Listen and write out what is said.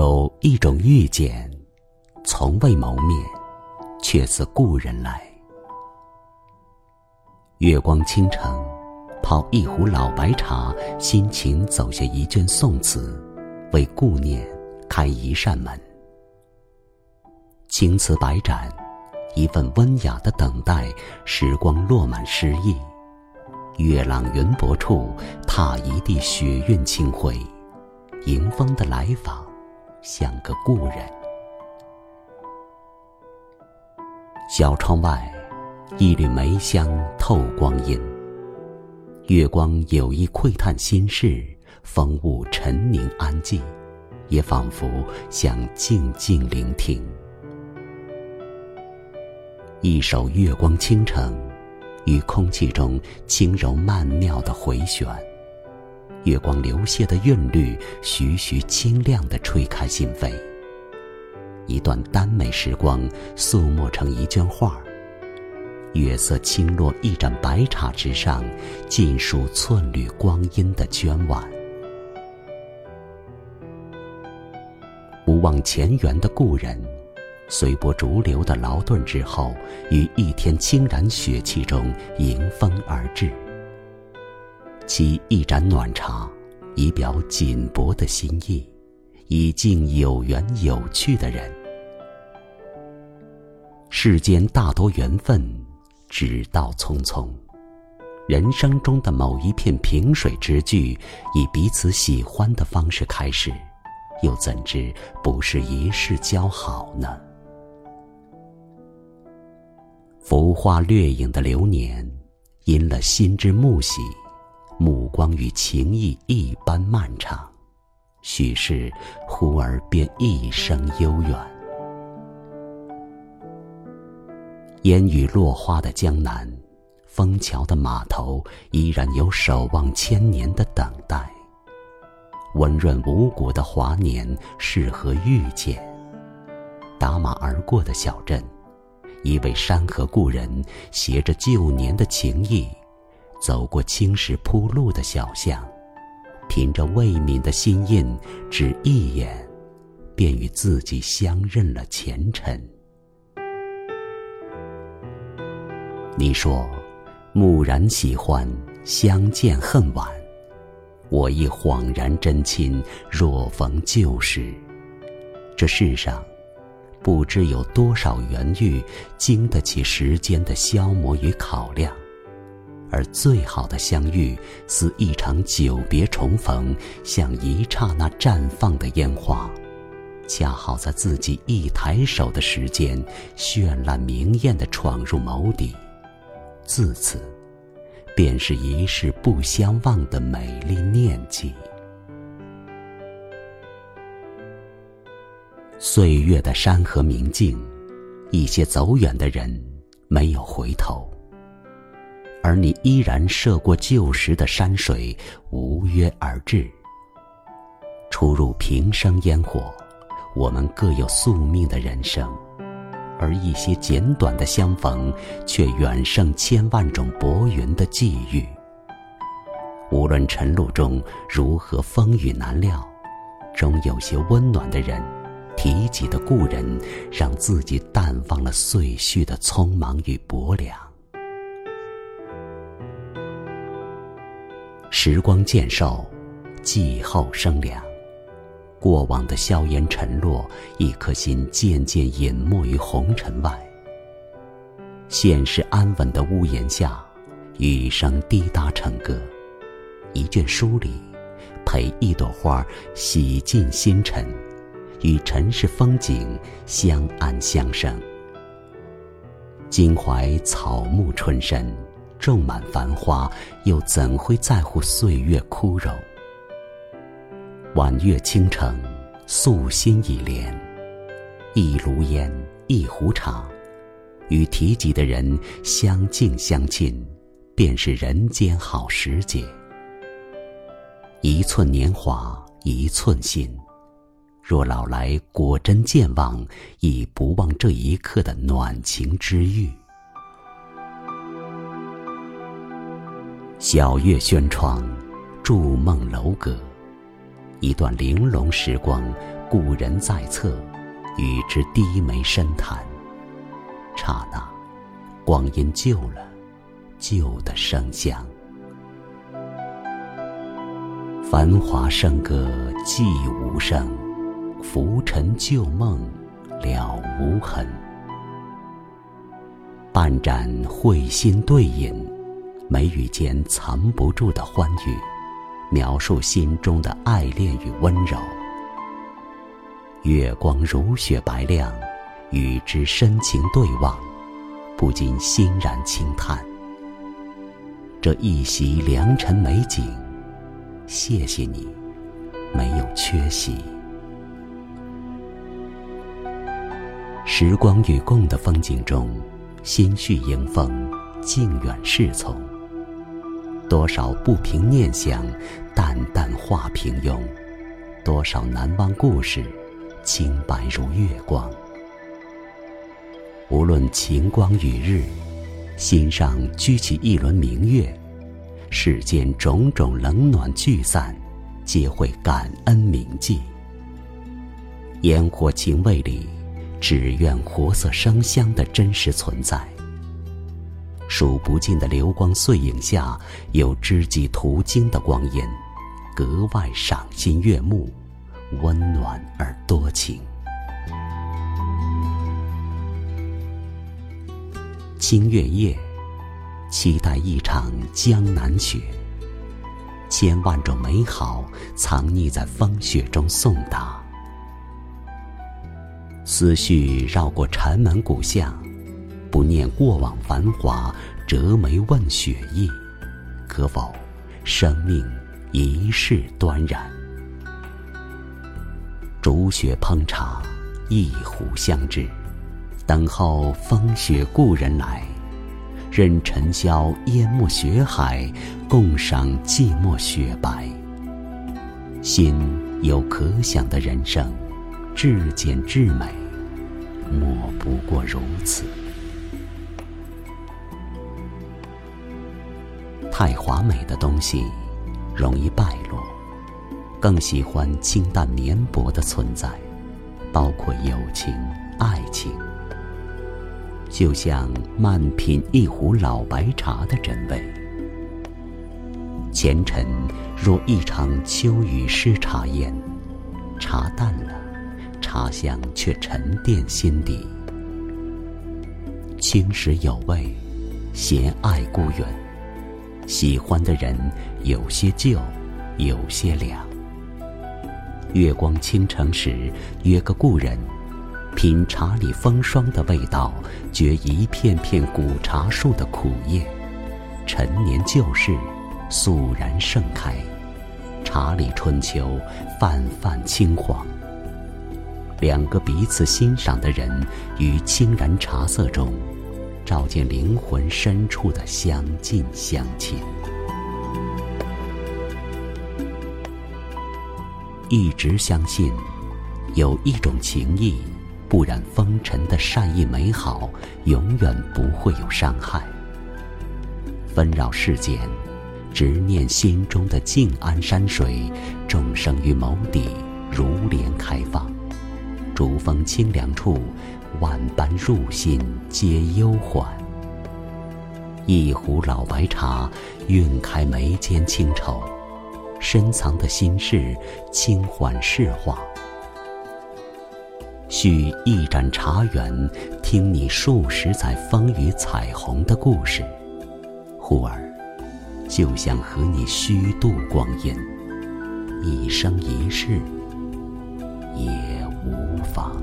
有一种遇见，从未谋面，却似故人来。月光倾城，泡一壶老白茶，心情走下一卷宋词，为顾念开一扇门。青瓷白盏，一份温雅的等待，时光落满诗意。月朗云薄处，踏一地雪韵清辉。迎风的来访，像个故人。小窗外。一缕梅香透光阴，月光有意窥探心事，风物沉凝安静，也仿佛想静静聆听。一首《月光倾城》，于空气中轻柔曼妙的回旋，月光流泻的韵律，徐徐清亮的吹开心扉。一段耽美时光，素墨成一卷画。月色轻落一盏白茶之上，尽数寸缕光阴的娟婉。不忘前缘的故人，随波逐流的劳顿之后，于一天清然雪气中迎风而至。沏一盏暖茶，以表锦帛的心意，以敬有缘有趣的人。世间大多缘分。只道匆匆，人生中的某一片萍水之聚，以彼此喜欢的方式开始，又怎知不是一世交好呢？浮花掠影的流年，因了心之慕喜，目光与情意一般漫长，许是忽而便一生悠远。烟雨落花的江南，枫桥的码头依然有守望千年的等待。温润无骨的华年，适合遇见。打马而过的小镇，一位山河故人携着旧年的情意，走过青石铺路的小巷，凭着未泯的心印，只一眼，便与自己相认了前尘。你说，蓦然喜欢，相见恨晚。我亦恍然真亲，若逢旧时。这世上，不知有多少缘遇，经得起时间的消磨与考量。而最好的相遇，似一场久别重逢，像一刹那绽放的烟花，恰好在自己一抬手的时间，绚烂明艳的闯入眸底。自此，便是一世不相忘的美丽念记。岁月的山河明镜，一些走远的人没有回头，而你依然涉过旧时的山水，无约而至。初入平生烟火，我们各有宿命的人生。而一些简短的相逢，却远胜千万种薄云的际遇。无论晨露中如何风雨难料，终有些温暖的人，提及的故人，让自己淡忘了岁序的匆忙与薄凉。时光渐瘦，季后生凉。过往的硝烟沉落，一颗心渐渐隐没于红尘外。现实安稳的屋檐下，雨声滴答成歌。一卷书里，陪一朵花洗尽心尘，与尘世风景相安相生。襟怀草木春深，种满繁花，又怎会在乎岁月枯荣？晚月倾城，素心一莲，一炉烟，一壶茶，与提及的人相敬相亲，便是人间好时节。一寸年华，一寸心，若老来果真健忘，亦不忘这一刻的暖情之遇。小月轩窗，筑梦楼阁。一段玲珑时光，故人在侧，与之低眉深谈。刹那，光阴旧了，旧的生香。繁华笙歌寂无声，浮沉旧梦了无痕。半盏会心对饮，眉宇间藏不住的欢愉，描述心中的爱恋与温柔。月光如雪白亮，与之深情对望，不禁欣然轻叹：这一袭良辰美景，谢谢你，没有缺席。时光与共的风景中。心绪迎风，静远侍从。多少不平念想，淡淡化平庸；多少难忘故事，清白如月光。无论晴光雨日，心上居起一轮明月，世间种种冷暖聚散，皆会感恩铭记。烟火情味里。只愿活色生香的真实存在。数不尽的流光碎影下，有知己途经的光阴，格外赏心悦目，温暖而多情。清月夜，期待一场江南雪。千万种美好藏匿在风雪中送达。思绪绕过禅门古巷，不念过往繁华，折眉问雪意，可否生命一世端然？煮雪烹茶，一壶相知，等候风雪故人来，任尘嚣淹没雪海，共赏寂寞雪白。心有可想的人生，至简至美。莫不过如此。太华美的东西，容易败落。更喜欢清淡绵薄的存在，包括友情、爱情。就像慢品一壶老白茶的真味。前尘若一场秋雨湿茶烟，茶淡了。茶香却沉淀心底，青史有味，闲爱故远。喜欢的人有些旧，有些凉。月光倾城时，约个故人，品茶里风霜的味道，觉一片片古茶树的苦叶。陈年旧事，肃然盛开。茶里春秋，泛泛青黄。两个彼此欣赏的人，于清然茶色中，照见灵魂深处的相近相亲。一直相信，有一种情谊，不染风尘的善意美好，永远不会有伤害。纷扰世间，执念心中的静安山水，众生于眸底，如莲开放。竹风清凉处，万般入心皆忧缓。一壶老白茶，晕开眉间清愁，深藏的心事轻缓释化。续一盏茶园，听你数十载风雨彩虹的故事，忽而就想和你虚度光阴，一生一世。也无妨。